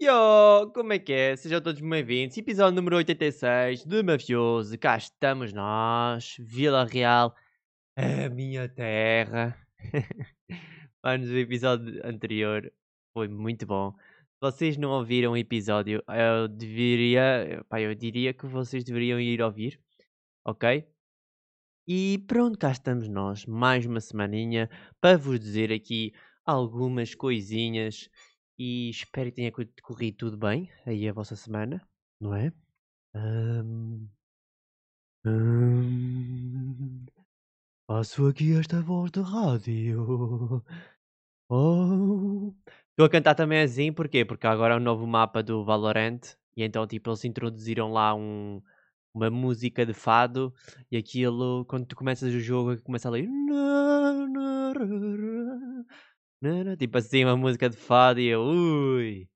Yo, como é que é? Sejam todos bem-vindos. Episódio número 86 do Mafioso. Cá estamos nós, Vila Real, a minha terra. Manos, o episódio anterior foi muito bom. Se vocês não ouviram o episódio, eu deveria, pá, eu diria que vocês deveriam ir ouvir, ok? E pronto, cá estamos nós, mais uma semaninha, para vos dizer aqui algumas coisinhas e espero que tenha co- corrido tudo bem aí a vossa semana, não é? Ahm, ahm, faço aqui esta voz de rádio. Oh. Estou a cantar também assim, porquê? Porque agora é um novo mapa do Valorant e então tipo eles introduziram lá um, uma música de fado e aquilo, quando tu começas o jogo, começa ali. Tipo assim, uma música de fado e eu. Ui!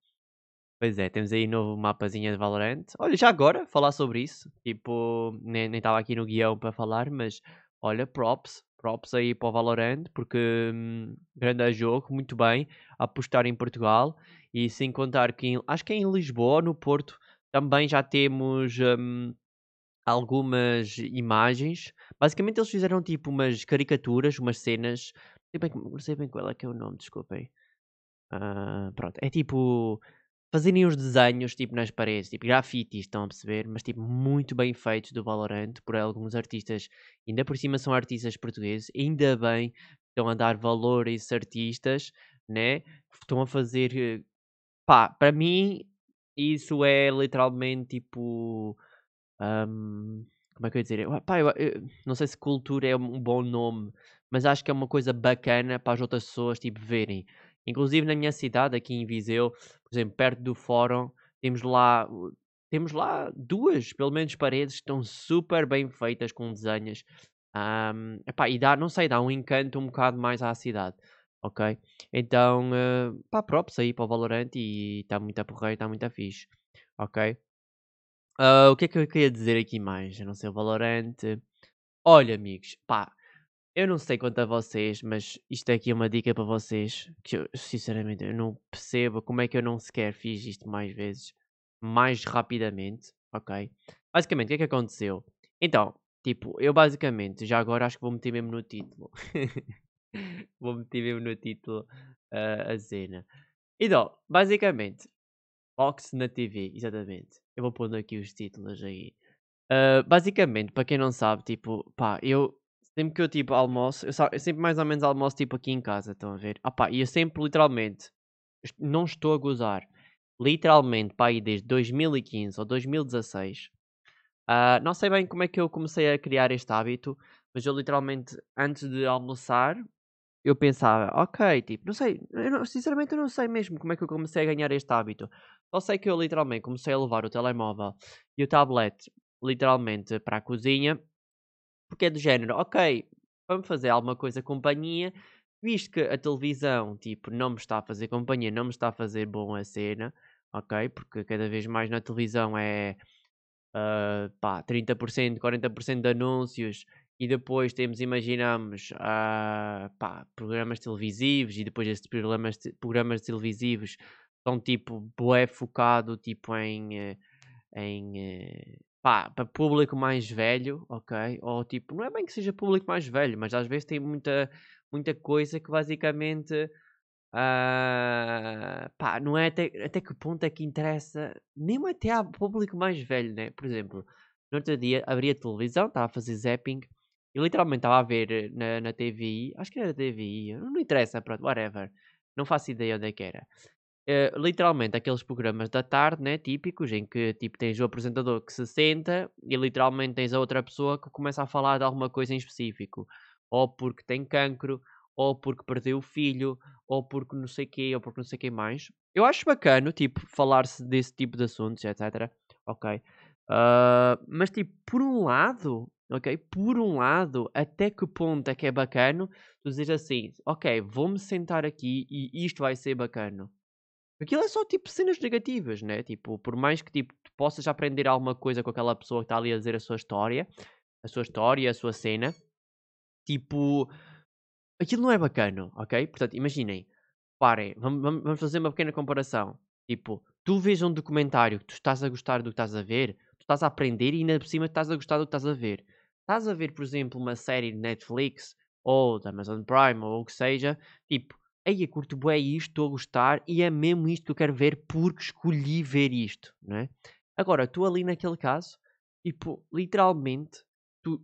Pois é, temos aí novo mapazinho de Valorant. Olha, já agora, falar sobre isso. Tipo, nem estava aqui no guião para falar, mas olha, props. Props aí para o Valorant, porque hum, grande jogo, muito bem. Apostar em Portugal. E sem contar que em- acho que é em Lisboa, no Porto, também já temos hum, algumas imagens. Basicamente eles fizeram tipo umas caricaturas, umas cenas. Sei bem, não sei bem qual é que é o nome, desculpem. Ah, pronto, é tipo fazerem os desenhos tipo nas paredes, tipo grafites, estão a perceber? Mas tipo muito bem feitos do Valorant por alguns artistas. Ainda por cima são artistas portugueses, ainda bem estão a dar valor a esses artistas, né? Estão a fazer, eh, pá, para mim isso é literalmente tipo, ahm, como é que eu ia dizer? Pá, eu- eu não sei se cultura é um bom nome, mas acho que é uma coisa bacana para as outras pessoas tipo verem. Inclusive na minha cidade, aqui em Viseu, por exemplo, perto do fórum, temos lá, uh, temos lá duas, pelo menos, paredes que estão super bem feitas com desenhos. Ahm, epá, e dá, não sei, dá um encanto um bocado mais à cidade, ok? Então, uh, pá, props aí para o Valorant e está muito a porreiro, está muito a fixe, ok? Ah, o que é que eu queria dizer aqui mais? Eu não sei, o Valorant. Olha, amigos, pá, eu não sei quanto a vocês, mas isto aqui é uma dica para vocês que eu, sinceramente, eu não percebo como é que eu não sequer fiz isto mais vezes, mais rapidamente, ok? Basicamente, o que é que aconteceu? Então, tipo, eu basicamente, já agora acho que vou meter mesmo no título. vou meter mesmo no título ah, a cena. Então, basicamente, Box na TV, exatamente. Eu vou pondo aqui os títulos aí. Ah, basicamente, para quem não sabe, tipo, pá, eu sempre que eu tipo almoço, eu, eu sempre mais ou menos almoço tipo aqui em casa, estão a ver? Ah, pá, e eu sempre literalmente, não estou a gozar, literalmente, pá, aí desde 2015 ou 2016, ah, não sei bem como é que eu comecei a criar este hábito, mas eu literalmente, antes de almoçar, eu pensava, ok, tipo, não sei, eu não- sinceramente eu não sei mesmo como é que eu comecei a ganhar este hábito. Só sei que eu literalmente comecei a levar o telemóvel e o tablet literalmente para a cozinha, porque é do género, ok, vamos fazer alguma coisa companhia, visto que a televisão, tipo, não me está a fazer companhia, não me está a fazer bom a cena, ok, porque cada vez mais na televisão é ah, pá, 30%, 40% de anúncios e depois temos, imaginamos, ah, pá, programas televisivos e depois esses programas, programas televisivos são tipo bué focado tipo em, eh, em eh, pá, para público mais velho, ok? Ou tipo, não é bem que seja público mais velho, mas às vezes tem muita, muita coisa que basicamente ah, pá, não é até, até que ponto é que interessa, mesmo até ao público mais velho, né? Por exemplo, no outro dia abri a televisão, estava a fazer zapping e literalmente estava a ver eh, na, na TVI, acho que era TVI, não, não interessa, pronto, whatever, não faço ideia onde é que era. Eh, literalmente aqueles programas da tarde, né, típicos, em que tipo tens o apresentador que se senta e literalmente tens a outra pessoa que começa a falar de alguma coisa em específico, ou porque tem cancro, ou porque perdeu o filho, ou porque não sei quê, ou porque não sei quê mais. Eu acho bacana, tipo, falar-se desse tipo de assuntos, etc. Ok. Ah, mas tipo, por um lado, ok, por um lado, até que ponto é que é bacana tu dizes assim, ok, vou-me sentar aqui e isto vai ser bacana. Aquilo é só tipo cenas negativas, né? Tipo, por mais que tipo, tu possas aprender alguma coisa com aquela pessoa que está ali a dizer a sua história, a sua história, a sua cena, tipo, aquilo não é bacana, ok? Portanto, imaginem, parem, vamos, vamos- fazer uma pequena comparação. Tipo, tu vês um documentário que tu estás a gostar do que estás a ver, tu estás a aprender e ainda por cima estás a gostar do que estás a ver. Estás a ver, por exemplo, uma série de Netflix ou da Amazon Prime ou o que seja, tipo, aí curto bem isto, estou a gostar e é mesmo isto que eu quero ver porque escolhi ver isto, não é? Agora, tu ali naquele caso, tipo, literalmente, tu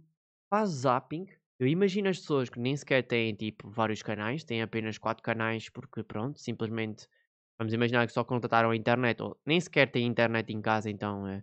fazes zapping. Eu imagino as pessoas que nem sequer têm, tipo, vários canais, têm apenas quatro canais porque, pronto, simplesmente, vamos imaginar que só contrataram a internet, ou nem sequer têm internet em casa, então é...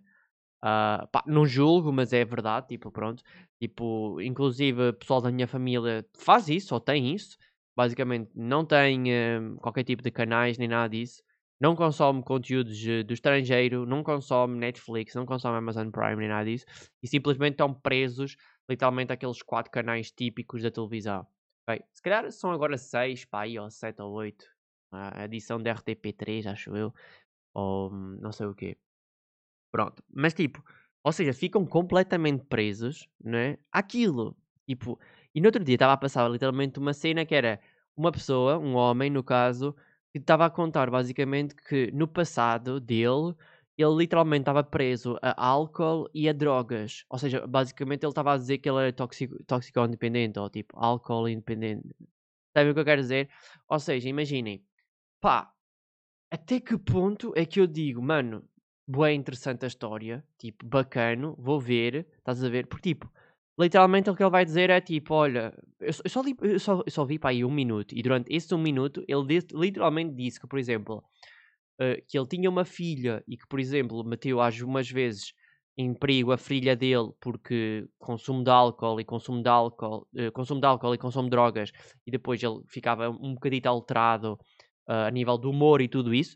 Uh, pá, não julgo, mas é verdade, tipo, pronto. Tipo, inclusive, pessoal da minha família faz isso, ou tem isso. Basicamente, não tem uh, qualquer tipo de canais, nem nada disso. Não consome conteúdos uh, do estrangeiro, não consome Netflix, não consome Amazon Prime, nem nada disso. E simplesmente estão presos, literalmente, àqueles quatro canais típicos da televisão. Okay? Se calhar são agora seis, pá, aí, ou sete ou oito. A edição da RTP3, acho eu. Ou hum, não sei o quê. Pronto. Mas tipo, ou seja, ficam completamente presos, né? Aquilo. Tipo, e no outro dia estava a passar literalmente uma cena que era uma pessoa, um homem no caso, que estava a contar basicamente que no passado dele, ele literalmente estava preso a álcool e a drogas. Ou seja, basicamente ele estava a dizer que ele era tóxico, independente, ou tipo, álcool independente. Sabem o que eu quero dizer? Ou seja, imaginem, pá, até que ponto é que eu digo, mano, bué interessante a história, tipo, bacano, vou ver, estás a ver? Porque, tipo, literalmente o que ele vai dizer é tipo, olha, eu, só, li, eu só, eu só vi para aí um minuto, e durante esse um minuto ele disse, literalmente disse que, por exemplo, uh, que ele tinha uma filha e que, por exemplo, meteu algumas vezes em perigo a filha dele porque consumo de álcool e consumo de álcool, uh, consumo de álcool e consumo de drogas, e depois ele ficava um bocadito alterado uh, a nível do humor e tudo isso.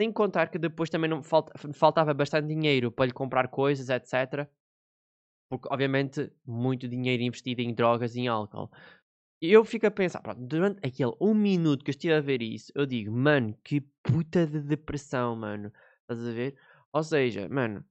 Sem contar que depois também não falta, faltava bastante dinheiro para lhe comprar coisas, etc. Porque, obviamente, muito dinheiro investido em drogas e em álcool. Eu fico a pensar, pronto, durante aquele um minuto que eu estive a ver isso, eu digo, mano, que puta de depressão, mano. Estás a ver? Ou seja, mano,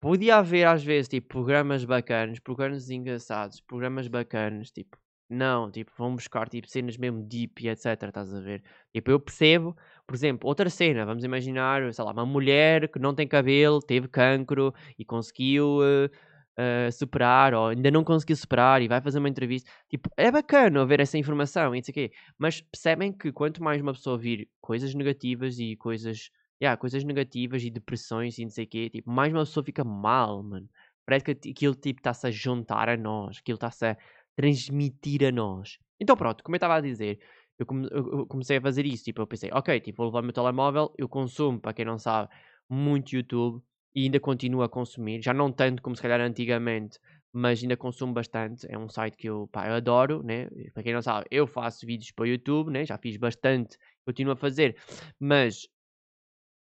podia haver às vezes, tipo, programas bacanas, programas engraçados, programas bacanas, tipo, não, tipo, vão buscar tipo, cenas mesmo deep e etc. Estás a ver? Tipo, eu percebo, por exemplo, outra cena, vamos imaginar, sei lá, uma mulher que não tem cabelo, teve cancro e conseguiu uh, uh, superar, ou ainda não conseguiu superar e vai fazer uma entrevista. Tipo, é bacana ver essa informação e não sei o quê. Mas percebem que quanto mais uma pessoa vir coisas negativas e coisas. Yeah, coisas negativas e depressões e não sei o quê, tipo, mais uma pessoa fica mal, mano. Parece que aquilo tipo está-se a juntar a nós, aquilo está-se a transmitir a nós. Então pronto, como eu estava a dizer, eu, comecei a fazer isso. Tipo, eu pensei, ok, tipo, vou levar o meu telemóvel, eu consumo, para quem não sabe, muito YouTube e ainda continuo a consumir. Já não tanto como se calhar antigamente, mas ainda consumo bastante. É um site que eu, pá, eu adoro, né? Para quem não sabe, eu faço vídeos para o YouTube, né? Já fiz bastante, continuo a fazer, mas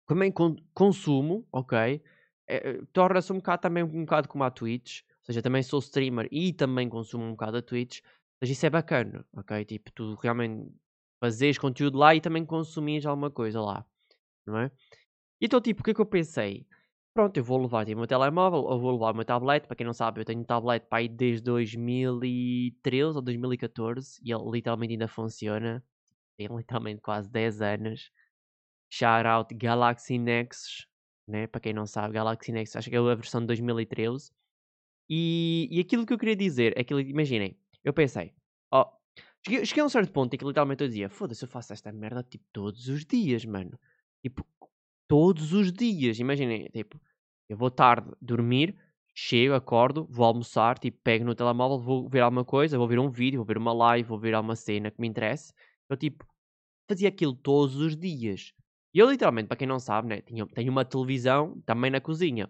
também consumo, ok? É, Torna-se um bocado também um bocado como a Twitch. Ou seja, também sou streamer e também consumo um bocado a Twitch. Mas isso é bacana, ok? Tipo, tu realmente fazes conteúdo lá e também consumires alguma coisa lá, não é? Então, tipo, o que é que eu pensei? Pronto, eu vou levar o meu telemóvel ou vou levar o meu tablet. Para quem não sabe, eu tenho um tablet para aí desde 2013 ou 2014 e ele literalmente ainda funciona. Tem literalmente quase 10 anos. Shout out Galaxy Nexus, né? Para quem não sabe, Galaxy Nexus, acho que é a versão de 2013. E, e aquilo que eu queria dizer é que, imaginem, eu pensei, ó, cheguei, cheguei a um certo ponto em que literalmente eu dizia, foda-se, eu faço esta merda tipo todos os dias, mano. Tipo, todos os dias. Imaginem, tipo, eu vou tarde dormir, chego, acordo, vou almoçar, tipo, pego no telemóvel, vou ver alguma coisa, vou ver um vídeo, vou ver uma live, vou ver alguma cena que me interesse. Eu, tipo, fazia aquilo todos os dias. E eu, literalmente, para quem não sabe, né, tenho, tenho uma televisão também na cozinha.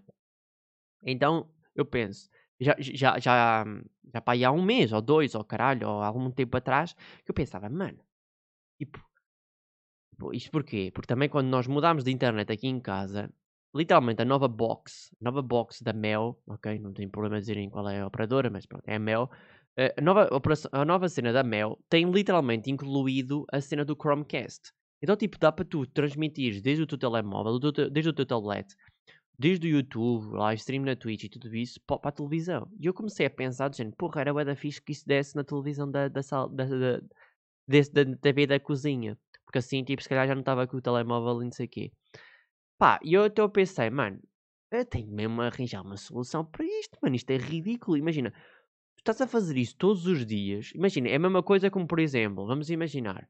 Então, eu penso, já, já, já, já pá, há um mês, ou dois, ou caralho, ou algum tempo atrás, que eu pensava, mano, tipo, isto porquê? Porque também quando nós mudámos de internet aqui em casa, literalmente a nova box, nova box da Mel, ok? Não tem problema dizerem qual é a operadora, mas pronto, é a Mel. Eh, a nova, a nova cena da Mel tem literalmente incluído a cena do Chromecast. Então, tipo, dá para tu transmitir desde o teu telemóvel, desde o teu tablet, desde o YouTube, live stream na Twitch e tudo isso, para a televisão. E eu comecei a pensar, dizendo, porra, era bué da fixe que isso desse na televisão da, da, sala, da, da, da TV da cozinha. Porque assim, tipo, se calhar já não estava com o telemóvel e não sei o quê. Pá, e eu até pensei, mano, eu tenho mesmo a arranjar uma solução para isto, mano. Isto é ridículo. Imagina, estás a fazer isso todos os dias. Imagina, é a mesma coisa como, por exemplo, vamos imaginar.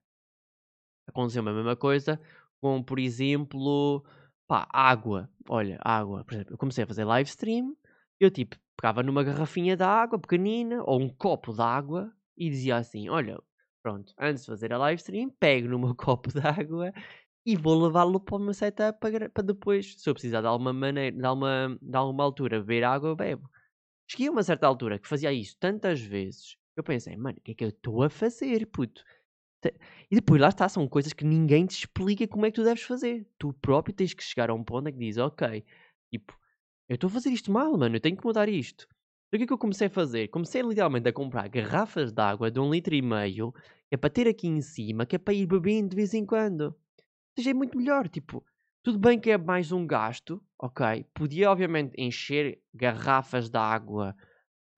Aconteceu a mesma coisa com, por exemplo, pá, água. Olha, água. Por exemplo, eu comecei a fazer live stream. Eu, tipo, pegava numa garrafinha de água pequenina ou um copo de água e dizia assim: Olha, pronto, antes de fazer a live stream, pego no meu copo de água e vou levá-lo para o meu setup para, para depois, se eu precisar de alguma maneira, de alguma, de alguma altura beber água, eu bebo. Cheguei a uma certa altura que fazia isso tantas vezes, eu pensei, mano, o que é que eu estou a fazer, puto? E depois lá está, são coisas que ninguém te explica como é que tu deves fazer. Tu próprio tens que chegar a um ponto em que dizes, ok, tipo, eu estou a fazer isto mal, mano, eu tenho que mudar isto. Então o que é que eu comecei a fazer? Comecei literalmente a comprar garrafas de água de um litro e meio, que é para ter aqui em cima, que é para ir bebendo de vez em quando seja, é muito melhor. Tipo, tudo bem que é mais um gasto, ok? Podia, obviamente, encher garrafas de água,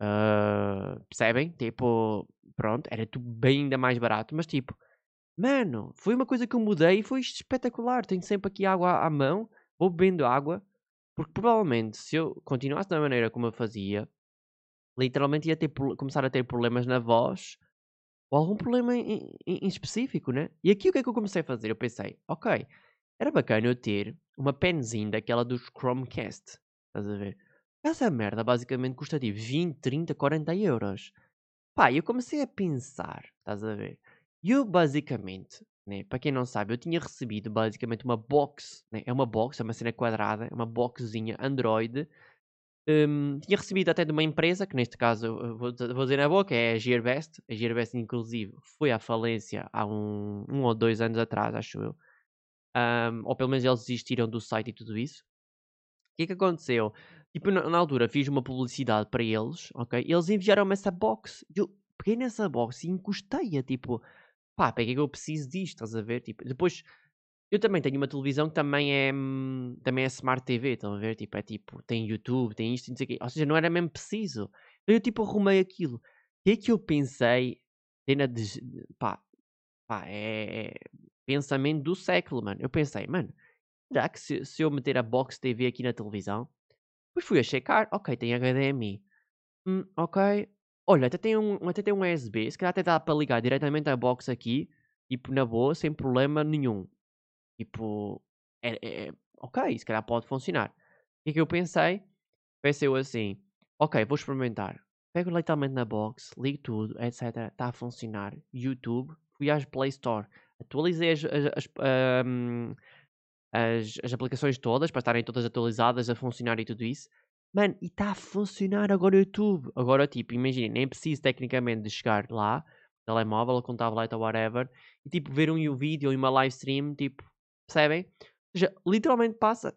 uh, percebem? Tipo, pronto, era tudo bem ainda mais barato, mas tipo, mano, foi uma coisa que eu mudei e foi espetacular. Tenho sempre aqui água à mão, vou bebendo água, porque provavelmente se eu continuasse da maneira como eu fazia, literalmente ia ter, começar a ter problemas na voz ou algum problema em, em, em específico, né? E aqui o que é que eu comecei a fazer? Eu pensei, ok, era bacana eu ter uma penzinha daquela dos Chromecast. Estás a ver? Essa merda basicamente custa tipo 20, 30, 40 euros. Pá, eu comecei a pensar, estás a ver? E eu basicamente, né, para quem não sabe, eu tinha recebido basicamente uma box, né? É uma box, é uma cena quadrada, é uma boxzinha Android um, tinha recebido até de uma empresa, que neste caso vou, vou dizer na boca, é a Gearbest. A Gearbest, inclusive, foi à falência há um, um ou dois anos atrás, acho eu. Um, ou pelo menos eles desistiram do site e tudo isso. O que é que aconteceu? Tipo, na, na altura fiz uma publicidade para eles, ok? Eles enviaram-me essa box. Eu peguei nessa box e encostei-a, tipo, pá, para que é que eu preciso disto? Estás a ver? Tipo, depois eu também tenho uma televisão que também é, hum, também é Smart TV, estão a ver? Tipo, é tipo, tem YouTube, tem isto, não sei o quê. Ou seja, não era mesmo preciso. Eu tipo arrumei aquilo. O que é que eu pensei? Cena de. Pá, pá, é, é pensamento do século, mano. Eu pensei, mano, será que se, se eu meter a Box TV aqui na televisão? Depois fui a checar, ok, tem HDMI. Hum, ok. Olha, até tem um, até tem um USB, se calhar até dá para ligar diretamente a box aqui, tipo na boa, sem problema nenhum. Tipo, é, é, ok, se calhar pode funcionar. O que é eu pensei? Pensei eu assim, ok, vou experimentar. Pego literalmente na box, ligo tudo, etc. Está a funcionar. YouTube, fui às Play Store, atualizei as, as, as, um, as, as aplicações todas para estarem todas atualizadas a funcionar e tudo isso. Mano, e está a funcionar agora o YouTube. Agora, tipo, imagina, nem preciso tecnicamente de chegar lá, telemóvel, com tablet ou whatever, e tipo, ver um vídeo ou uma live stream, tipo, Percebem? Ou seja, literalmente passa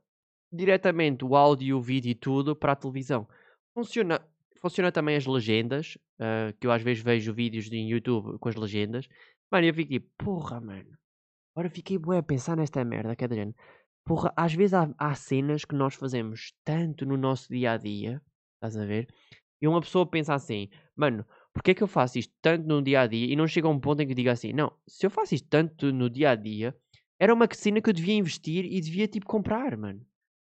diretamente o áudio, o vídeo e tudo para a televisão. Funciona, funciona também as legendas, uh, que eu às vezes vejo vídeos de YouTube com as legendas. Mano, eu fico tipo, porra, mano. Agora fiquei bué a pensar nesta merda, que é Porra, às vezes há, há cenas que nós fazemos tanto no nosso dia a dia, estás a ver? E uma pessoa pensa assim, mano, porque é que eu faço isto tanto no dia a dia e não chega a um ponto em que diga assim, não, se eu faço isto tanto no dia a dia, era uma cena que eu devia investir e devia tipo comprar, mano.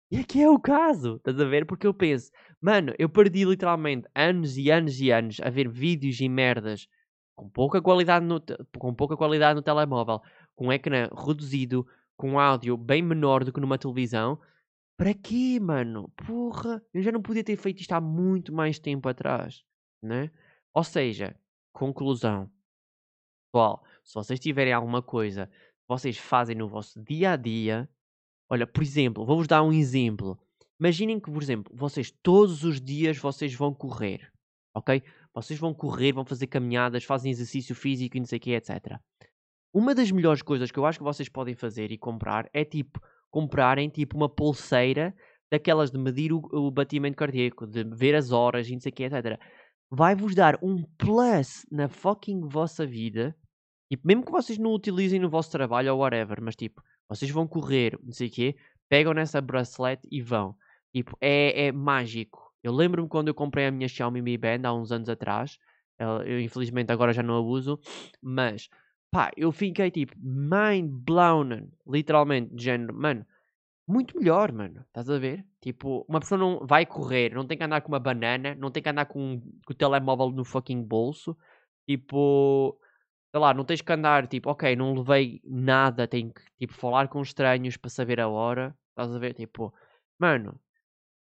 E aqui é o caso, estás a ver? Porque eu penso, mano, eu perdi literalmente anos e anos e anos a ver vídeos e merdas com pouca qualidade no, com pouca qualidade no telemóvel, com um ecrã reduzido, com áudio bem menor do que numa televisão. Para quê, mano? Porra, eu já não podia ter feito isto há muito mais tempo atrás, né? Ou seja, conclusão. Pessoal, se vocês tiverem alguma coisa vocês fazem no vosso dia a dia. Olha, por exemplo, vou-vos dar um exemplo. Imaginem que, por exemplo, vocês todos os dias vocês vão correr, ok? Vocês vão correr, vão fazer caminhadas, fazem exercício físico e não sei o que, etc. Uma das melhores coisas que eu acho que vocês podem fazer e comprar é tipo comprarem tipo uma pulseira daquelas de medir o, o batimento cardíaco, de ver as horas e não sei o que, etc. Vai-vos dar um plus na fucking vossa vida Tipo, mesmo que vocês não utilizem no vosso trabalho ou whatever, mas tipo, vocês vão correr, não sei o quê, pegam nessa bracelet e vão. Tipo, é, é mágico. Eu lembro-me quando eu comprei a minha Xiaomi Mi Band há uns anos atrás. Eu, infelizmente agora já não a uso, mas pá, eu fiquei tipo mind blown, literalmente, de género, mano, muito melhor, mano. Estás a ver? Tipo, uma pessoa não vai correr, não tem que andar com uma banana, não tem que andar com, com o telemóvel no fucking bolso. Tipo, sei lá, não tens que andar, tipo, ok, não levei nada, tenho que, tipo, falar com estranhos para saber a hora. Estás a ver? Tipo, mano,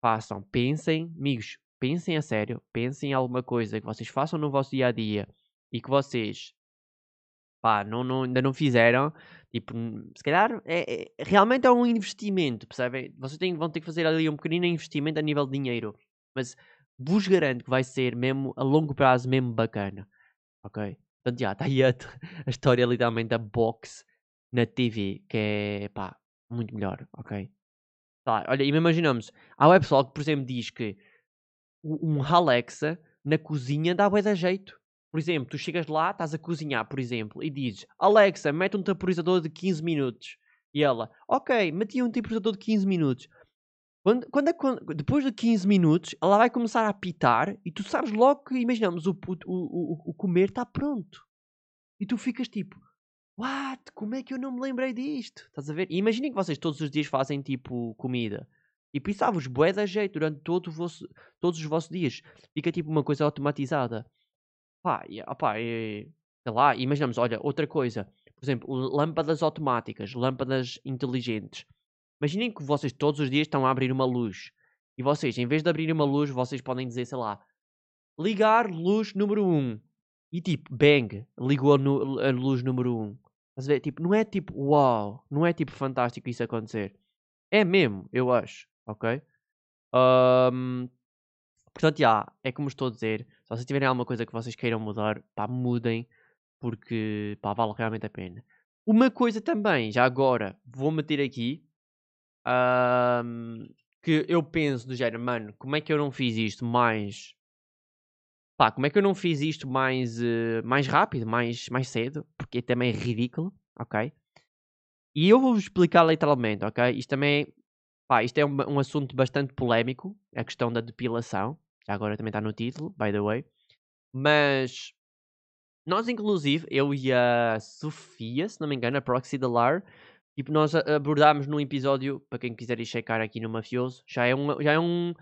façam, pensem, amigos, pensem a sério, pensem em alguma coisa que vocês façam no vosso dia a dia e que vocês, pá, não, não, ainda não fizeram. Tipo, se calhar, é, é, realmente é um investimento, percebem? Vocês têm, vão ter que fazer ali um pequenino investimento a nível de dinheiro, mas vos garanto que vai ser mesmo a longo prazo, mesmo bacana, ok? Portanto, já, está aí a, a história literalmente da box na TV, que é, pá, muito melhor, ok? Tá, olha, imaginamos, há o pessoal que, por exemplo, diz que um Alexa na cozinha dá bué da jeito. Por exemplo, tu chegas lá, estás a cozinhar, por exemplo, e dizes Alexa, mete um temporizador de 15 minutos. E ela, ok, meti um temporizador de 15 minutos. Quando, quando, quando, depois de 15 minutos, ela vai começar a apitar e tu sabes logo que, imaginamos, o, o, o, o comer está pronto. E tu ficas tipo, What? Como é que eu não me lembrei disto? Estás a ver? Imaginem que vocês todos os dias fazem tipo comida. E pensava-vos bué da jeito durante todo vosso, todos os vossos dias. Fica tipo uma coisa automatizada. Pá, e, opá, e, sei lá, imaginamos, olha, outra coisa. Por exemplo, lâmpadas automáticas, lâmpadas inteligentes. Imaginem que vocês todos os dias estão a abrir uma luz. E vocês, em vez de abrir uma luz, vocês podem dizer, sei lá, ligar luz número 1. E tipo, bang, ligou a, luz número 1. Estás a ver? Tipo, não é tipo, uau, não é tipo fantástico isso acontecer. É mesmo, eu acho, ok? Um, portanto, já, é como estou a dizer. Se vocês tiverem alguma coisa que vocês queiram mudar, pá, mudem, porque, pá, vale realmente a pena. Uma coisa também, já agora, vou meter aqui, um, que eu penso do género, mano, como é que eu não fiz isto mais pá, como é que eu não fiz isto mais, uh, mais rápido, mais, mais cedo? Porque também é ridículo, ok? E eu vou-vos explicar literalmente, ok? Isto também, pá, isto é um, um assunto bastante polémico, a questão da depilação. Já agora também está no título, by the way. Mas nós, inclusive, eu e a Sofia, se não me engano, a Proxy da LAR, tipo, nós abordámos num episódio, para quem quiser ir checar aqui no Mafioso, já é um, já é um,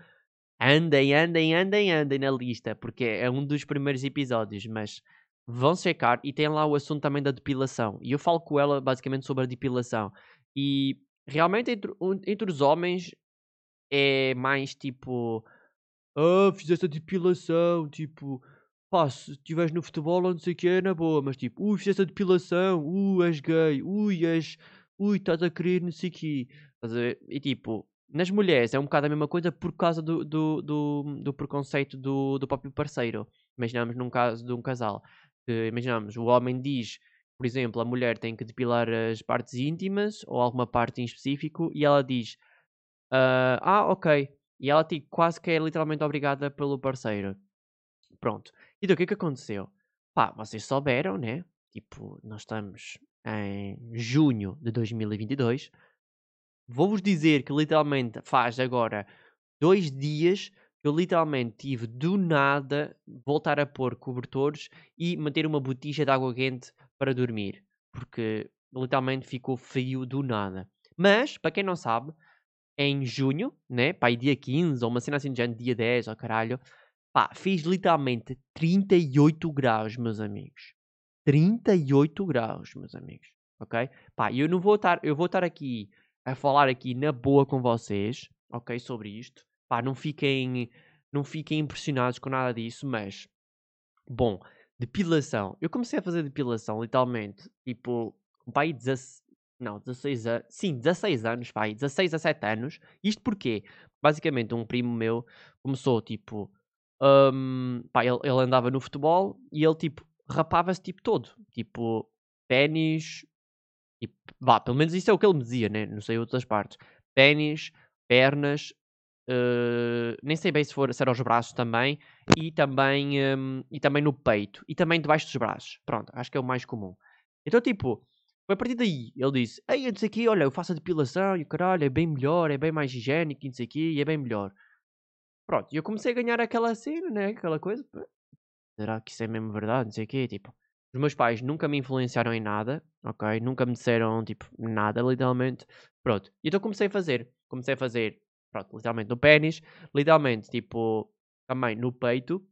Andem, andem, andem, andem na lista, porque é um dos primeiros episódios, mas vão checar e tem lá o assunto também da depilação. E eu falo com ela basicamente sobre a depilação. E realmente entre, entre os homens é mais tipo. Ah, fizeste a depilação, tipo. Pá, se estiveres no futebol ou não sei o que é na boa, mas tipo, ui, fizeste a depilação, ui, és gay, ui, és. Ui, estás a querer não sei o quê. E tipo, nas mulheres é um bocado a mesma coisa por causa do, do, do, do preconceito do, do próprio parceiro. Imaginamos num caso de um casal. Que, imaginamos, o homem diz, por exemplo, a mulher tem que depilar as partes íntimas ou alguma parte em específico e ela diz uh, ah, ok. E ela tipo, quase que é literalmente obrigada pelo parceiro. Pronto. Então o que é que aconteceu? Pá, vocês souberam, né? Tipo, nós estamos em junho de 2022 Vou-vos dizer que literalmente faz agora dois dias que eu literalmente tive do nada voltar a pôr cobertores e manter uma botija de água quente para dormir. Porque literalmente ficou frio do nada. Mas, para quem não sabe, em junho, né? Pá, dia 15 ou uma cena assim de ano, dia 10, ó oh, caralho. Pá, fiz literalmente 38 graus, meus amigos. 38 graus, meus amigos. Ok? Pá, eu não vou estar, eu vou estar aqui a falar aqui na boa com vocês, ok, sobre isto. Pá, não fiquem, não fiquem impressionados com nada disso, mas bom, depilação. Eu comecei a fazer depilação literalmente, tipo, pai 16, não, 16 anos, sim, 16 anos, pai, 16 a 7 anos. Isto porque, basicamente, um primo meu começou, tipo, um, pá, ele, ele andava no futebol e ele, tipo, rapava-se, tipo, todo. Tipo, ténis, e vá, pelo menos isso é o que ele me dizia, né? Não sei outras partes. Pênis, pernas, uh, nem sei bem se, for, se era aos braços também, e também, um, e também no peito, e também debaixo dos braços. Pronto, acho que é o mais comum. Então, tipo, foi a partir daí, ele disse, ei, disse aqui, olha, eu faço a depilação, e o caralho, é bem melhor, é bem mais higiênico, e aqui, e é bem melhor. Pronto, e eu comecei a ganhar aquela cena, né? Aquela coisa. Será que isso é mesmo verdade? Não sei o quê, tipo. Os meus pais nunca me influenciaram em nada, ok? Nunca me disseram, tipo, nada, literalmente. Pronto. E então comecei a fazer. Comecei a fazer, pronto, literalmente no pênis, literalmente, tipo, também no peito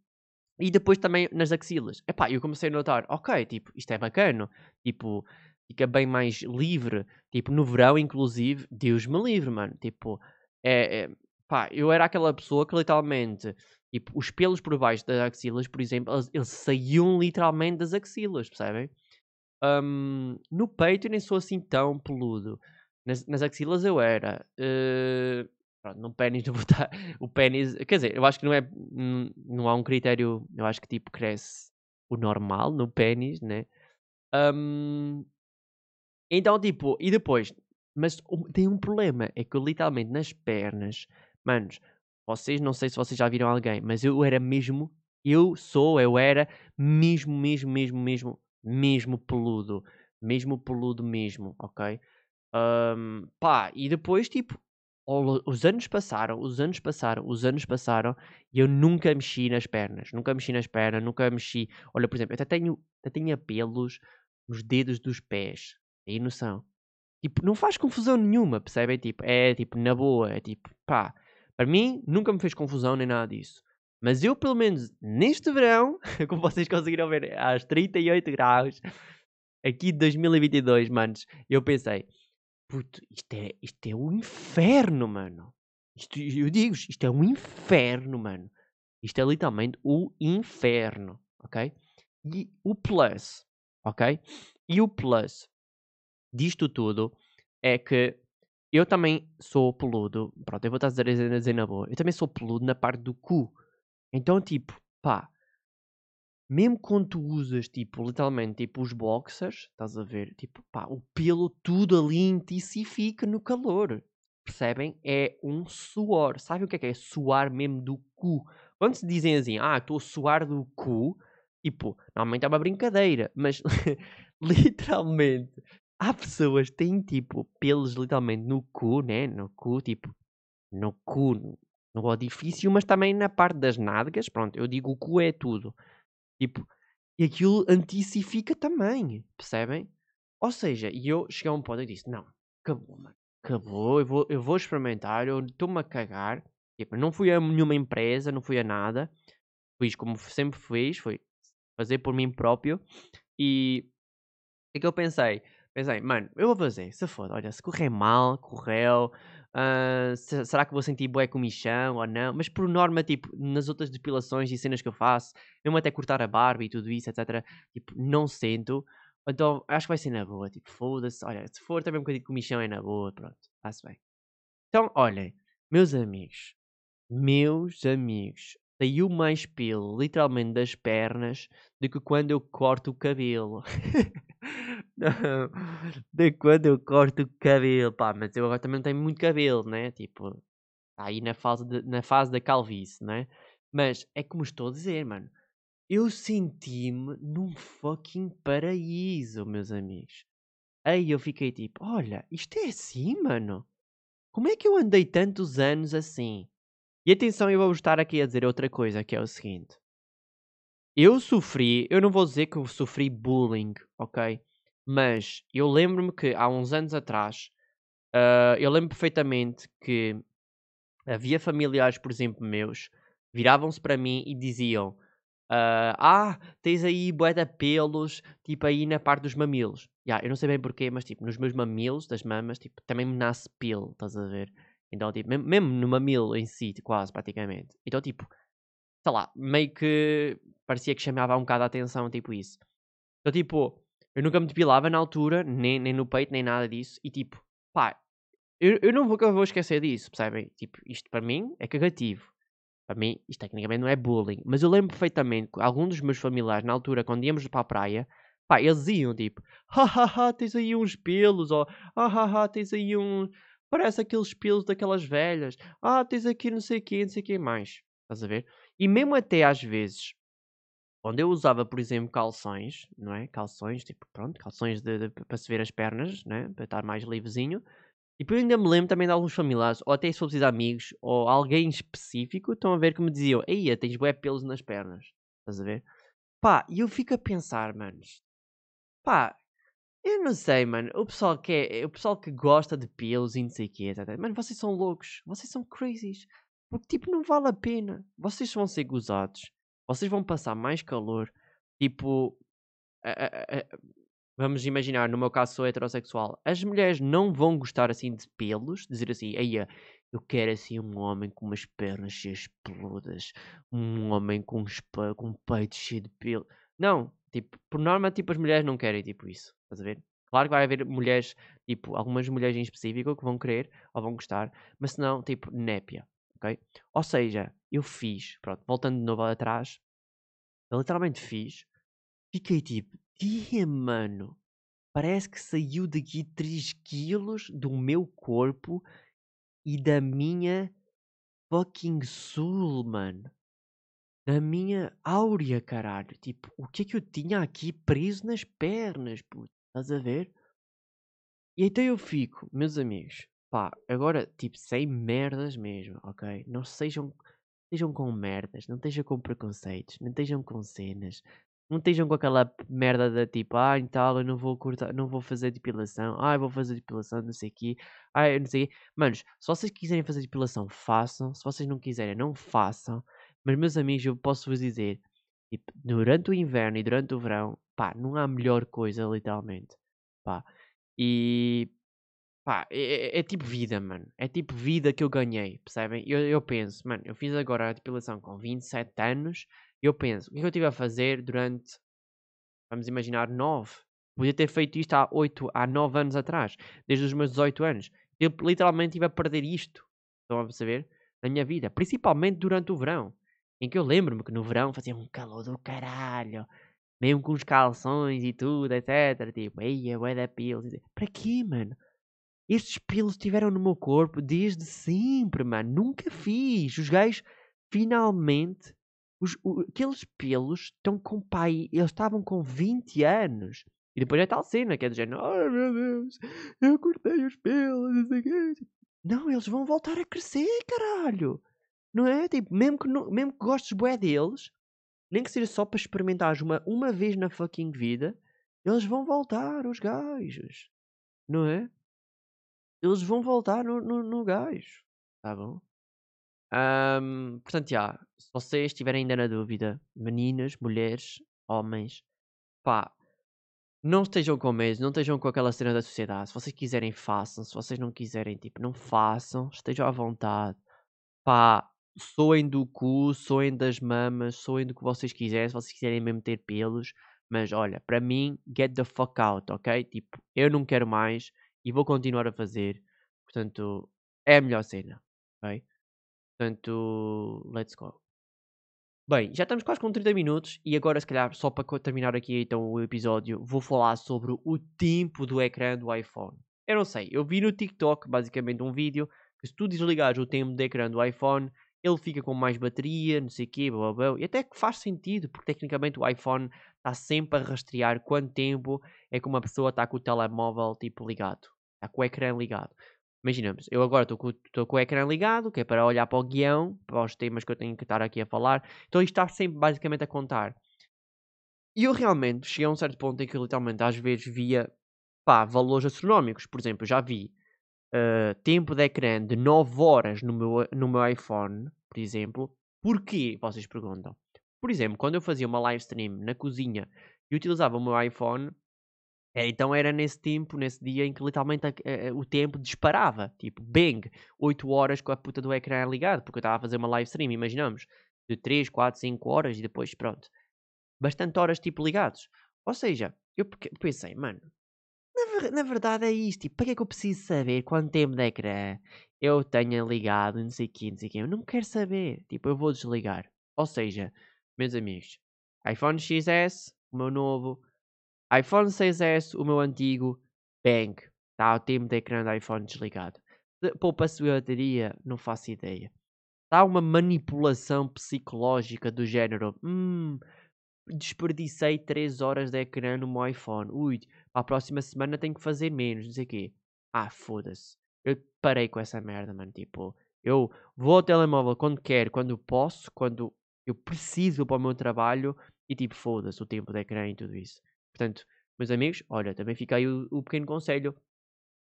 e depois também nas axilas. Epá, eu comecei a notar, ok, tipo, isto é bacana, tipo, fica bem mais livre, tipo, no verão, inclusive, Deus me livre, mano, tipo, é, é pá, eu era aquela pessoa que literalmente, tipo, os pelos por baixo das axilas, por exemplo, eles, eles saíam literalmente das axilas, percebem? Um, no peito eu nem sou assim tão peludo. Nas, nas axilas eu era. Uh, pronto, no pênis não vou estar. O pênis. Quer dizer, eu acho que não é. Não há um critério. Eu acho que tipo cresce o normal no pênis, né? Um, então, tipo, e depois. Mas tem um problema. É que eu literalmente nas pernas. Manos, vocês, não sei se vocês já viram alguém, mas eu era mesmo. Eu sou, eu era mesmo, mesmo, mesmo, mesmo, mesmo peludo. Mesmo peludo mesmo, ok? Um, pá, e depois, tipo, os anos passaram, os anos passaram, os anos passaram e eu nunca mexi nas pernas. Nunca mexi nas pernas, nunca mexi. Olha, por exemplo, eu até tenho, até tenho pelos nos dedos dos pés. Tem noção? Tipo, não faz confusão nenhuma, percebem? Tipo, é tipo, na boa, é tipo, pá. Para mim, nunca me fez confusão nem nada disso. Mas eu, pelo menos neste verão, como vocês conseguiram ver, às 38 graus, aqui de 2022, manos, eu pensei, Puto, isto é, isto é um inferno, mano. Isto, eu digo, isto é um inferno, mano. Isto é literalmente o inferno, ok? E o plus, ok? E o plus disto tudo é que eu também sou peludo. Pronto, eu vou estar a dizer, na boa. Eu também sou peludo na parte do cu. Então, tipo, pá, mesmo quando tu usas, tipo, literalmente, tipo, os boxers, estás a ver? Tipo, pá, o pelo tudo ali intensifica no calor. Percebem? É um suor. Sabem o que é que é? Suar mesmo do cu. Quando se dizem assim, ah, estou a suar do cu, tipo, normalmente é uma brincadeira, mas literalmente há pessoas que têm, tipo, pelos literalmente no cu, né? No cu, tipo, no cu, no orifício, mas também na parte das nádegas. Pronto, eu digo o cu é tudo. Tipo, e aquilo anticifica também, percebem? Ou seja, e eu cheguei a um ponto e disse: Não, acabou, mano, acabou, eu vou, eu vou experimentar, eu estou-me a cagar. Tipo, não fui a nenhuma empresa, não fui a nada. Fiz como sempre fiz, foi fazer por mim próprio. E o que é que eu pensei? Pensei, mano, eu vou fazer, se foda, olha, se correr mal, correu, Uh, se, será que vou sentir bué comichão ou não? Mas por norma, tipo, nas outras depilações e cenas que eu faço, mesmo até cortar a barba e tudo isso, etc., tipo, não sinto. Então, acho que vai ser na boa. Tipo, foda-se. Olha, se for também um bocadinho de comichão é na boa, pronto. Faz bem. Então, olhem, meus amigos. Meus amigos. Saiu mais pelo, literalmente, das pernas do que quando eu corto o cabelo. De quando eu corto o cabelo, pá, mas eu agora também não tenho muito cabelo, né? Tipo, tá aí na fase, de, na fase da calvície, né? Mas é como estou a dizer, mano. Eu senti-me num fucking paraíso, meus amigos. Aí eu fiquei tipo, olha, isto é assim, mano? Como é que eu andei tantos anos assim? E atenção, eu vou estar aqui a dizer outra coisa, que é o seguinte. Eu sofri, eu não vou dizer que eu sofri bullying, ok? Mas eu lembro-me que há uns anos atrás, uh, eu lembro perfeitamente que havia familiares, por exemplo, meus, viravam-se para mim e diziam: uh, Ah, tens aí bué de pelos, tipo aí na parte dos mamilos. Yeah, eu não sei bem porquê, mas tipo, nos meus mamilos, das mamas, tipo, também me nasce pelo, estás a ver? Então, tipo, mesmo, no mamilo em si, quase, praticamente. Então, tipo, sei lá, meio que parecia que chamava um bocado a atenção, tipo isso. Então, tipo, eu nunca me depilava na altura, nem, nem no peito, nem nada disso. E tipo, pá, eu, eu não vou, eu vou esquecer disso, percebem? Tipo, isto para mim é cagativo. Para mim, isto tecnicamente não é bullying. Mas eu lembro perfeitamente que alguns dos meus familiares, na altura, quando íamos para a praia, pá, eles iam tipo, hahaha, tens aí uns pelos, ou hahaha, tens aí um. Parece aqueles pelos daquelas velhas. Ah, tens aqui não sei o não sei o mais. Estás a ver? E mesmo até às vezes, quando eu usava, por exemplo, calções, não é? Calções, tipo, pronto, calções de, de, para se ver as pernas, né? Para estar mais livrezinho. E depois ainda me lembro também de alguns familiares, ou até se for preciso amigos, ou alguém específico, estão a ver que me diziam, Eia, tens bué pelos nas pernas. Estás a ver? Pá, e eu fico a pensar, manos. Pá, Eu não sei, mano. O pessoal que, é, o pessoal que gosta de pelos e não sei o quê, tá, tá, mano, vocês são loucos. Vocês são crazies. Porque, tipo, não vale a pena. Vocês vão ser gozados. Vocês vão passar mais calor. Tipo, vamos imaginar, no meu caso sou heterossexual. As mulheres não vão gostar assim de pelos, dizer assim, aí eu quero assim um homem com umas pernas cheias peludas, um homem com um, com um peito cheio de pelo. Não, tipo, por norma, tipo, as mulheres não querem tipo isso. Estás a ver? Claro que vai haver mulheres, tipo, algumas mulheres em específico que vão querer ou vão gostar, mas se não, tipo, népia, ok? Ou seja, eu fiz, pronto, voltando de novo atrás, eu literalmente fiz, fiquei tipo, dia, mano, parece que saiu daqui 3 quilos do meu corpo e da minha fucking soul, mano. Da minha áurea, caralho. Tipo, o que é que eu tinha aqui preso nas pernas, puto? Estás a ver? E então eu fico, meus amigos, pá, agora, tipo, sem merdas mesmo, ok? Não sejam, sejam com merdas, não estejam com preconceitos, não estejam com cenas, não estejam com aquela merda da tipo, ah, então eu não vou cortar, não vou fazer depilação, ah, eu vou fazer depilação, não sei o quê, ah, eu não sei o quê. Manos, se vocês quiserem fazer depilação, façam, se vocês não quiserem, não façam. Mas, meus amigos, eu posso vos dizer, tipo, durante o inverno e durante o verão, pá, não há melhor coisa, literalmente, pá. E, pá, é, é, é tipo vida, mano, é tipo vida que eu ganhei, percebem? Eu, eu penso, mano, eu fiz agora a depilação com 27 anos, eu penso, o que é eu estive a fazer durante, vamos imaginar, 9? Podia ter feito isto há 8, há 9 anos atrás, desde os meus 18 anos. Eu literalmente estive a perder isto, estão a perceber? Na minha vida, principalmente durante o verão, em que eu lembro-me que no verão fazia um calor do caralho, mesmo com os calções e tudo, etc. Tipo, ei, é da pelos. Para quê, mano? Estes pelos estiveram no meu corpo desde sempre, mano. Nunca fiz. Os gajos finalmente os, o, aqueles pelos estão com pai. Eles estavam com 20 anos. E depois é tal cena que é do género: Oh meu Deus, eu cortei os pelos. Não, eles vão voltar a crescer, caralho. Não é? Tipo, mesmo que, não, mesmo que gostes bué deles, nem que seja só para experimentares uma, uma vez na fucking vida, eles vão voltar, os gajos. Não é? Eles vão voltar no, no, no gajo. Tá bom? Um, portanto, já, se vocês estiverem ainda na dúvida, meninas, mulheres, homens, pá, não estejam com medo, não estejam com aquela cena da sociedade. Se vocês quiserem, façam. Se vocês não quiserem, tipo, não façam. Estejam à vontade. Pá, soem do cu, soem das mamas, soem do que vocês quiserem. Se vocês quiserem mesmo ter pelos. Mas olha, para mim, get the fuck out, ok? Tipo, eu não quero mais e vou continuar a fazer. Portanto, é a melhor cena, ok? Portanto, let's go. Bem, já estamos quase com 30 minutos e agora, se calhar, só para terminar aqui então o episódio, vou falar sobre o tempo do ecrã do iPhone. Eu não sei, eu vi no TikTok basicamente um vídeo que se tu desligares o tempo do ecrã do iPhone, ele fica com mais bateria, não sei o quê, blá, blá, blá. e até que faz sentido, porque tecnicamente o iPhone está sempre a rastrear quanto tempo é que uma pessoa está com o telemóvel tipo ligado, está com o ecrã ligado. Imaginamos, eu agora estou com, com, o ecrã ligado, que é para olhar para o guião, para os temas que eu tenho que estar aqui a falar. Então isto está sempre basicamente a contar. E eu realmente cheguei a um certo ponto em que literalmente às vezes via pá, valores astronómicos. Por exemplo, já vi uh, tempo de ecrã de 9 horas no meu, no meu iPhone, por exemplo. Porquê? Vocês perguntam. Por exemplo, quando eu fazia uma live stream na cozinha e utilizava o meu iPhone, então era nesse tempo, nesse dia em que literalmente o tempo disparava. Tipo, bang, 8 horas com a puta do ecrã ligado, porque eu estava a fazer uma live stream, imaginamos, de 3, 4, 5 horas e depois pronto. Bastante horas tipo ligados. Ou seja, eu pensei, mano, na, na verdade é isto. Tipo, para que é que eu preciso saber quanto tempo de ecrã eu tenho ligado, não sei o não sei o. Eu não quero saber. Tipo, eu vou desligar. Ou seja, meus amigos, iPhone XS, o meu novo, iPhone 6S, o meu antigo, bang. Está o tempo de ecrã do iPhone desligado. Poupa-se bateria, não faço ideia. Está uma manipulação psicológica do género. Hum, desperdicei 3 horas de ecrã no meu iPhone. Ui, para a próxima semana tenho que fazer menos, não sei o quê. Ah, foda-se. Eu parei com essa merda, mano. Tipo, eu vou ao telemóvel quando quero, quando posso, quando eu preciso para o meu trabalho e tipo, foda-se o tempo de ecrã e tudo isso. Portanto, Meus amigos, olha, também fica aí o, o pequeno conselho.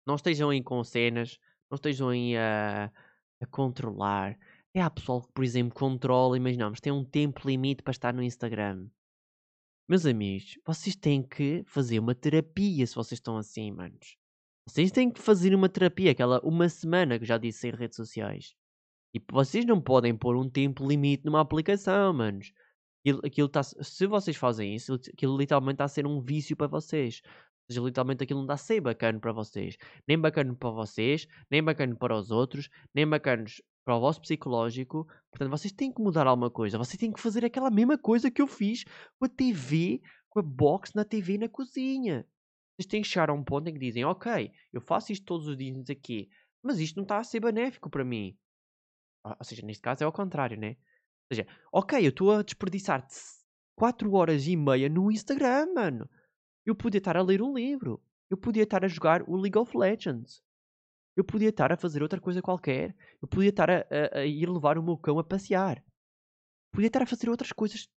Não estejam aí com cenas, não estejam aí a, a controlar. É há pessoal que, por exemplo, controla, imaginamos, tem um tempo limite para estar no Instagram. Meus amigos, vocês têm que fazer uma terapia se vocês estão assim, manos. Vocês têm que fazer uma terapia, aquela uma semana que já disse em redes sociais. E vocês não podem pôr um tempo limite numa aplicação, manos. Aquilo, aquilo tá, se vocês fazem isso, aquilo literalmente está a ser um vício para vocês. Ou seja, literalmente aquilo não está a ser bacana para vocês. Nem bacana para vocês, nem bacana para os outros, nem bacanos para o vosso psicológico. Portanto, vocês têm que mudar alguma coisa. Vocês têm que fazer aquela mesma coisa que eu fiz com a TV, com a box na TV na cozinha. Vocês têm que chegar a um ponto em que dizem, ok, eu faço isto todos os dias aqui, mas isto não está a ser benéfico para mim. Ou seja, neste caso é ao contrário, né? Ou seja, ok, eu estou a desperdiçar 4 horas e meia no Instagram, mano. Eu podia estar a ler um livro. Eu podia estar a jogar o League of Legends. Eu podia estar a fazer outra coisa qualquer. Eu podia estar a, a, a ir levar o meu cão a passear. Podia estar a fazer outras coisas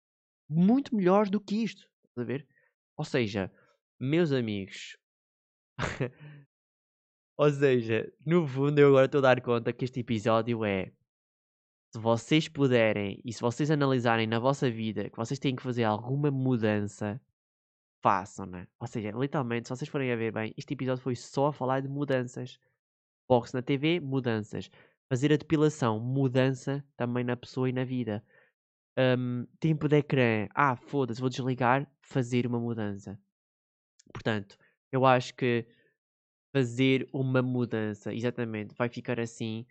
muito melhores do que isto. Estás a ver? Ou seja, meus amigos. Ou seja, no fundo eu agora estou a dar conta que este episódio é se vocês puderem e se vocês analisarem na vossa vida que vocês têm que fazer alguma mudança, façam, né? Ou seja, literalmente, se vocês forem a ver bem, este episódio foi só a falar de mudanças. Box na TV, mudanças. Fazer a depilação, mudança também na pessoa e na vida. Um, tempo de ecrã, ah, foda-se, vou desligar, fazer uma mudança. Portanto, eu acho que fazer uma mudança, exatamente, vai ficar assim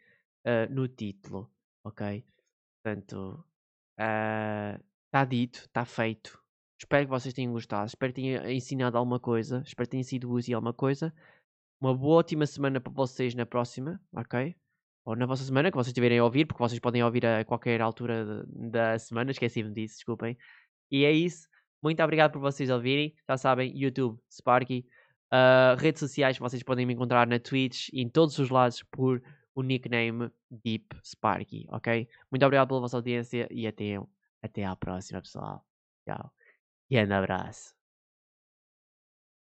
uh, no título ok? Portanto, está uh, dito, está feito. Espero que vocês tenham gostado, espero que tenha ensinado alguma coisa, espero que tenha sido útil alguma coisa. Uma boa ótima semana para vocês na próxima, ok? Ou na vossa semana, que vocês estiverem a ouvir, porque vocês podem ouvir a qualquer altura da semana, esqueci-me disso, desculpem. E é isso. Muito obrigado por vocês ouvirem. Já sabem, YouTube, Sparky, uh, redes sociais, vocês podem me encontrar na Twitch e em todos os lados por o nickname Deep Sparky, ok? Muito obrigado pela vossa audiência e até, até à próxima, pessoal. Tchau. E um abraço.